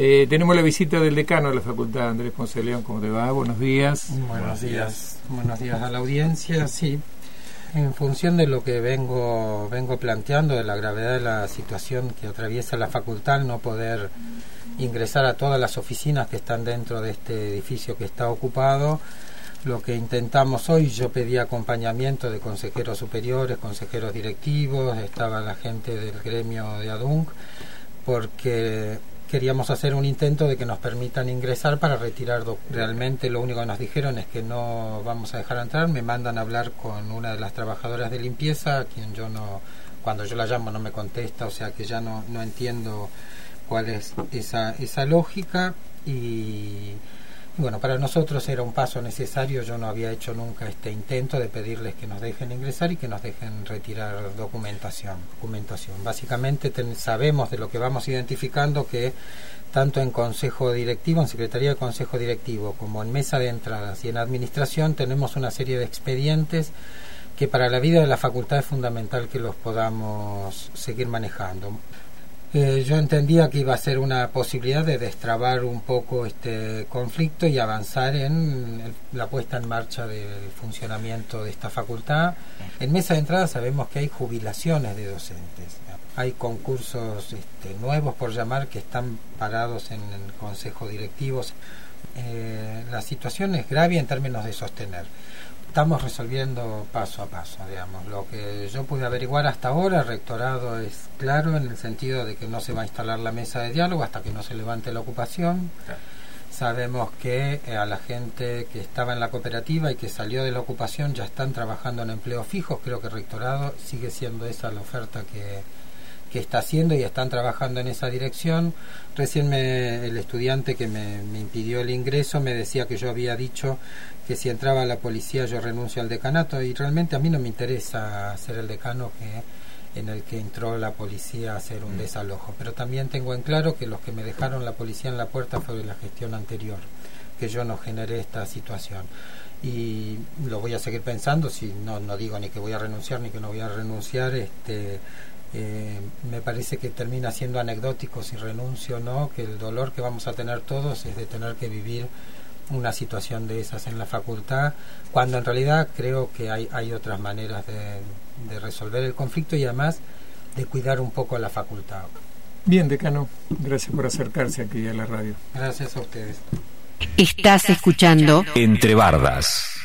Eh, tenemos la visita del decano de la Facultad, Andrés Ponce León. ¿Cómo te va? Buenos días. Buenos días. Buenos días a la audiencia. Sí, en función de lo que vengo, vengo planteando, de la gravedad de la situación que atraviesa la facultad, no poder ingresar a todas las oficinas que están dentro de este edificio que está ocupado, lo que intentamos hoy, yo pedí acompañamiento de consejeros superiores, consejeros directivos, estaba la gente del gremio de ADUNC, porque queríamos hacer un intento de que nos permitan ingresar para retirar realmente lo único que nos dijeron es que no vamos a dejar entrar. Me mandan a hablar con una de las trabajadoras de limpieza a quien yo no cuando yo la llamo no me contesta o sea que ya no, no entiendo cuál es esa, esa lógica. Y bueno, para nosotros era un paso necesario, yo no había hecho nunca este intento de pedirles que nos dejen ingresar y que nos dejen retirar documentación. documentación. Básicamente sabemos de lo que vamos identificando que tanto en Consejo Directivo, en Secretaría de Consejo Directivo, como en Mesa de Entradas y en Administración tenemos una serie de expedientes que para la vida de la facultad es fundamental que los podamos seguir manejando. Eh, yo entendía que iba a ser una posibilidad de destrabar un poco este conflicto y avanzar en la puesta en marcha del funcionamiento de esta facultad. En mesa de entrada sabemos que hay jubilaciones de docentes, hay concursos este, nuevos por llamar que están parados en el consejo directivos. Eh, la situación es grave en términos de sostener estamos resolviendo paso a paso, digamos. Lo que yo pude averiguar hasta ahora, el rectorado es claro en el sentido de que no se va a instalar la mesa de diálogo hasta que no se levante la ocupación. Sabemos que eh, a la gente que estaba en la cooperativa y que salió de la ocupación ya están trabajando en empleos fijos. Creo que el rectorado sigue siendo esa la oferta que, que está haciendo y están trabajando en esa dirección. Recién me, el estudiante que me, me, impidió el ingreso me decía que yo había dicho que si entraba la policía yo renuncio al decanato y realmente a mí no me interesa ser el decano que en el que entró la policía a hacer un mm. desalojo, pero también tengo en claro que los que me dejaron la policía en la puerta fue de la gestión anterior, que yo no generé esta situación y lo voy a seguir pensando si no no digo ni que voy a renunciar ni que no voy a renunciar este eh, me parece que termina siendo anecdótico si renuncio o no, que el dolor que vamos a tener todos es de tener que vivir una situación de esas en la facultad, cuando en realidad creo que hay, hay otras maneras de, de resolver el conflicto y además de cuidar un poco a la facultad. Bien, decano, gracias por acercarse aquí a la radio. Gracias a ustedes. Estás escuchando Entre Bardas.